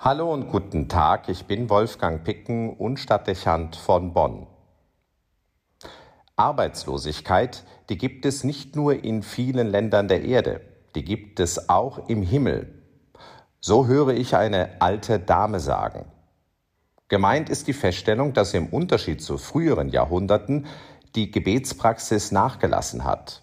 Hallo und guten Tag, ich bin Wolfgang Picken und Stadtdechant von Bonn. Arbeitslosigkeit, die gibt es nicht nur in vielen Ländern der Erde, die gibt es auch im Himmel. So höre ich eine alte Dame sagen. Gemeint ist die Feststellung, dass im Unterschied zu früheren Jahrhunderten die Gebetspraxis nachgelassen hat.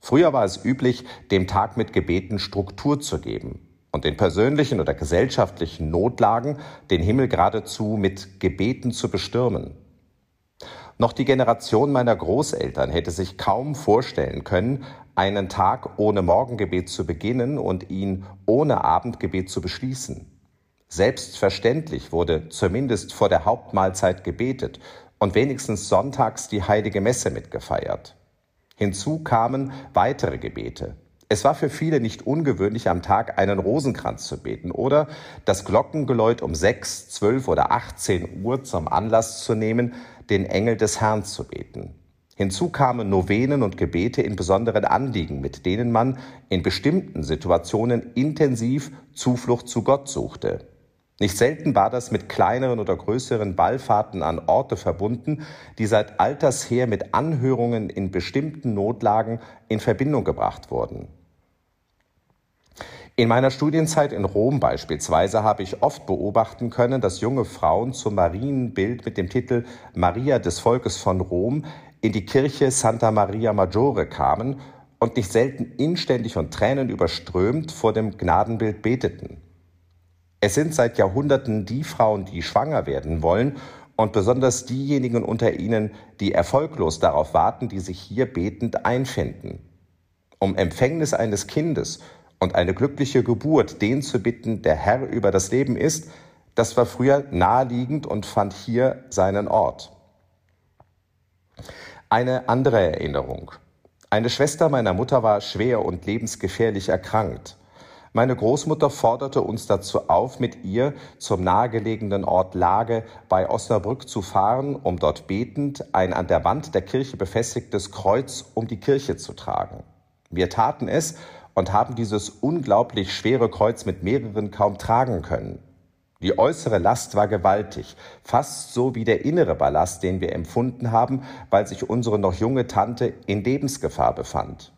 Früher war es üblich, dem Tag mit Gebeten Struktur zu geben und den persönlichen oder gesellschaftlichen Notlagen den Himmel geradezu mit Gebeten zu bestürmen. Noch die Generation meiner Großeltern hätte sich kaum vorstellen können, einen Tag ohne Morgengebet zu beginnen und ihn ohne Abendgebet zu beschließen. Selbstverständlich wurde zumindest vor der Hauptmahlzeit gebetet und wenigstens sonntags die heilige Messe mitgefeiert. Hinzu kamen weitere Gebete, es war für viele nicht ungewöhnlich, am Tag einen Rosenkranz zu beten oder das Glockengeläut um sechs, zwölf oder achtzehn Uhr zum Anlass zu nehmen, den Engel des Herrn zu beten. Hinzu kamen Novenen und Gebete in besonderen Anliegen, mit denen man in bestimmten Situationen intensiv Zuflucht zu Gott suchte. Nicht selten war das mit kleineren oder größeren Ballfahrten an Orte verbunden, die seit alters her mit Anhörungen in bestimmten Notlagen in Verbindung gebracht wurden. In meiner Studienzeit in Rom beispielsweise habe ich oft beobachten können, dass junge Frauen zum Marienbild mit dem Titel Maria des Volkes von Rom in die Kirche Santa Maria Maggiore kamen und nicht selten inständig und Tränen überströmt vor dem Gnadenbild beteten. Es sind seit Jahrhunderten die Frauen, die schwanger werden wollen und besonders diejenigen unter ihnen, die erfolglos darauf warten, die sich hier betend einfinden. Um Empfängnis eines Kindes und eine glückliche Geburt den zu bitten, der Herr über das Leben ist, das war früher naheliegend und fand hier seinen Ort. Eine andere Erinnerung. Eine Schwester meiner Mutter war schwer und lebensgefährlich erkrankt. Meine Großmutter forderte uns dazu auf, mit ihr zum nahegelegenen Ort Lage bei Osnabrück zu fahren, um dort betend ein an der Wand der Kirche befestigtes Kreuz um die Kirche zu tragen. Wir taten es und haben dieses unglaublich schwere Kreuz mit mehreren kaum tragen können. Die äußere Last war gewaltig, fast so wie der innere Ballast, den wir empfunden haben, weil sich unsere noch junge Tante in Lebensgefahr befand.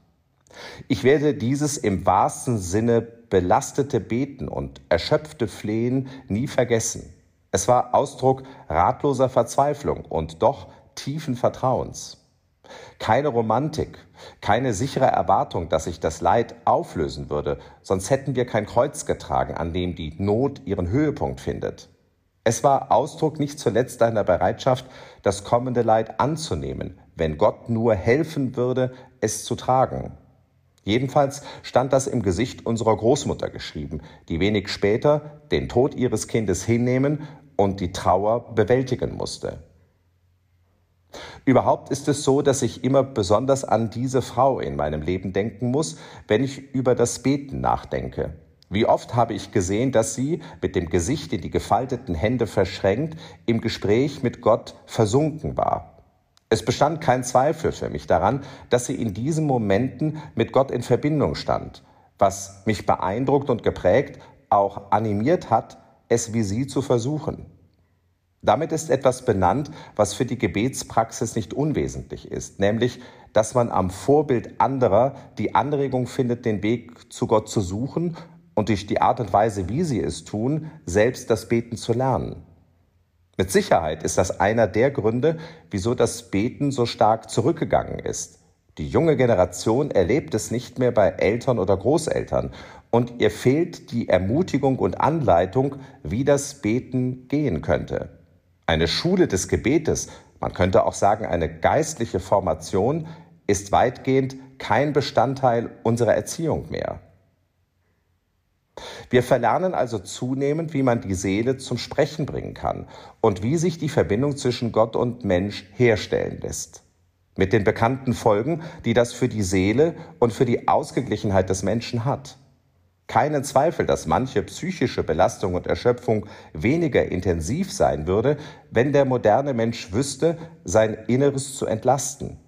Ich werde dieses im wahrsten Sinne belastete Beten und erschöpfte Flehen nie vergessen. Es war Ausdruck ratloser Verzweiflung und doch tiefen Vertrauens. Keine Romantik, keine sichere Erwartung, dass sich das Leid auflösen würde, sonst hätten wir kein Kreuz getragen, an dem die Not ihren Höhepunkt findet. Es war Ausdruck nicht zuletzt deiner Bereitschaft, das kommende Leid anzunehmen, wenn Gott nur helfen würde, es zu tragen. Jedenfalls stand das im Gesicht unserer Großmutter geschrieben, die wenig später den Tod ihres Kindes hinnehmen und die Trauer bewältigen musste. Überhaupt ist es so, dass ich immer besonders an diese Frau in meinem Leben denken muss, wenn ich über das Beten nachdenke. Wie oft habe ich gesehen, dass sie, mit dem Gesicht in die gefalteten Hände verschränkt, im Gespräch mit Gott versunken war. Es bestand kein Zweifel für mich daran, dass sie in diesen Momenten mit Gott in Verbindung stand, was mich beeindruckt und geprägt, auch animiert hat, es wie sie zu versuchen. Damit ist etwas benannt, was für die Gebetspraxis nicht unwesentlich ist, nämlich, dass man am Vorbild anderer die Anregung findet, den Weg zu Gott zu suchen und durch die Art und Weise, wie sie es tun, selbst das Beten zu lernen. Mit Sicherheit ist das einer der Gründe, wieso das Beten so stark zurückgegangen ist. Die junge Generation erlebt es nicht mehr bei Eltern oder Großeltern und ihr fehlt die Ermutigung und Anleitung, wie das Beten gehen könnte. Eine Schule des Gebetes, man könnte auch sagen eine geistliche Formation, ist weitgehend kein Bestandteil unserer Erziehung mehr. Wir verlernen also zunehmend, wie man die Seele zum Sprechen bringen kann und wie sich die Verbindung zwischen Gott und Mensch herstellen lässt. Mit den bekannten Folgen, die das für die Seele und für die Ausgeglichenheit des Menschen hat keinen Zweifel, dass manche psychische Belastung und Erschöpfung weniger intensiv sein würde, wenn der moderne Mensch wüsste, sein Inneres zu entlasten.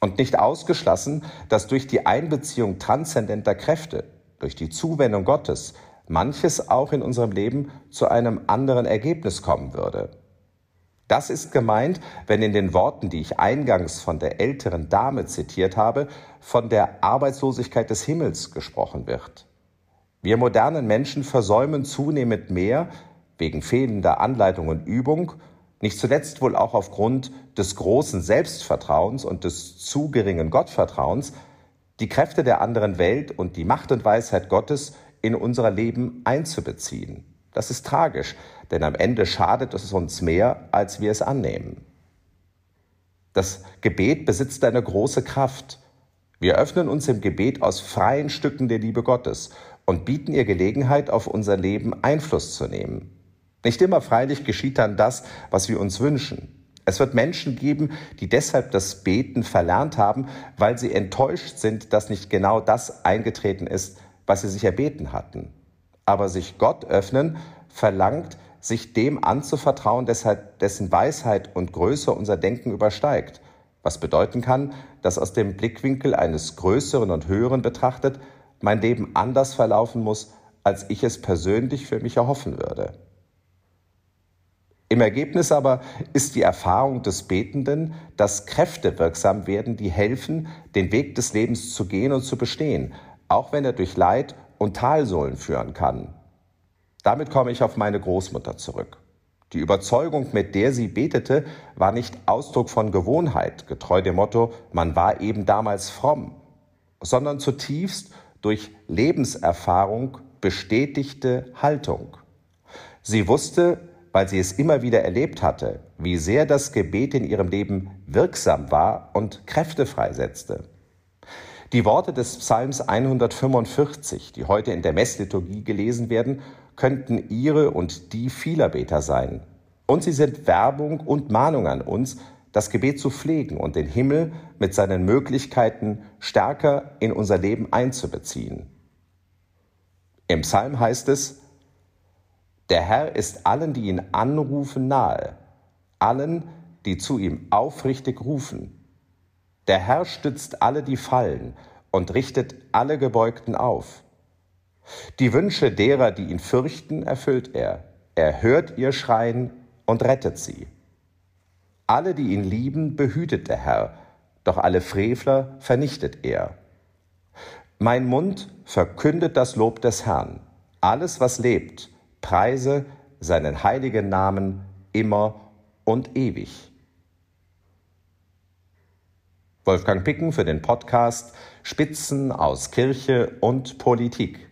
Und nicht ausgeschlossen, dass durch die Einbeziehung transzendenter Kräfte, durch die Zuwendung Gottes, manches auch in unserem Leben zu einem anderen Ergebnis kommen würde. Das ist gemeint, wenn in den Worten, die ich eingangs von der älteren Dame zitiert habe, von der Arbeitslosigkeit des Himmels gesprochen wird. Wir modernen Menschen versäumen zunehmend mehr, wegen fehlender Anleitung und Übung, nicht zuletzt wohl auch aufgrund des großen Selbstvertrauens und des zu geringen Gottvertrauens, die Kräfte der anderen Welt und die Macht und Weisheit Gottes in unser Leben einzubeziehen. Das ist tragisch, denn am Ende schadet es uns mehr, als wir es annehmen. Das Gebet besitzt eine große Kraft. Wir öffnen uns im Gebet aus freien Stücken der Liebe Gottes und bieten ihr Gelegenheit, auf unser Leben Einfluss zu nehmen. Nicht immer freilich geschieht dann das, was wir uns wünschen. Es wird Menschen geben, die deshalb das Beten verlernt haben, weil sie enttäuscht sind, dass nicht genau das eingetreten ist, was sie sich erbeten hatten. Aber sich Gott öffnen verlangt, sich dem anzuvertrauen, dessen Weisheit und Größe unser Denken übersteigt, was bedeuten kann, dass aus dem Blickwinkel eines Größeren und Höheren betrachtet mein Leben anders verlaufen muss, als ich es persönlich für mich erhoffen würde. Im Ergebnis aber ist die Erfahrung des Betenden, dass Kräfte wirksam werden, die helfen, den Weg des Lebens zu gehen und zu bestehen, auch wenn er durch Leid und Talsohlen führen kann. Damit komme ich auf meine Großmutter zurück. Die Überzeugung, mit der sie betete, war nicht Ausdruck von Gewohnheit, getreu dem Motto, man war eben damals fromm, sondern zutiefst durch Lebenserfahrung bestätigte Haltung. Sie wusste, weil sie es immer wieder erlebt hatte, wie sehr das Gebet in ihrem Leben wirksam war und Kräfte freisetzte. Die Worte des Psalms 145, die heute in der Messliturgie gelesen werden, könnten ihre und die vieler Beter sein. Und sie sind Werbung und Mahnung an uns, das Gebet zu pflegen und den Himmel mit seinen Möglichkeiten stärker in unser Leben einzubeziehen. Im Psalm heißt es, der Herr ist allen, die ihn anrufen, nahe, allen, die zu ihm aufrichtig rufen. Der Herr stützt alle, die fallen, und richtet alle Gebeugten auf. Die Wünsche derer, die ihn fürchten, erfüllt er. Er hört ihr Schreien und rettet sie. Alle, die ihn lieben, behütet der Herr, doch alle Frevler vernichtet er. Mein Mund verkündet das Lob des Herrn. Alles, was lebt, preise seinen heiligen Namen immer und ewig. Wolfgang Picken für den Podcast Spitzen aus Kirche und Politik.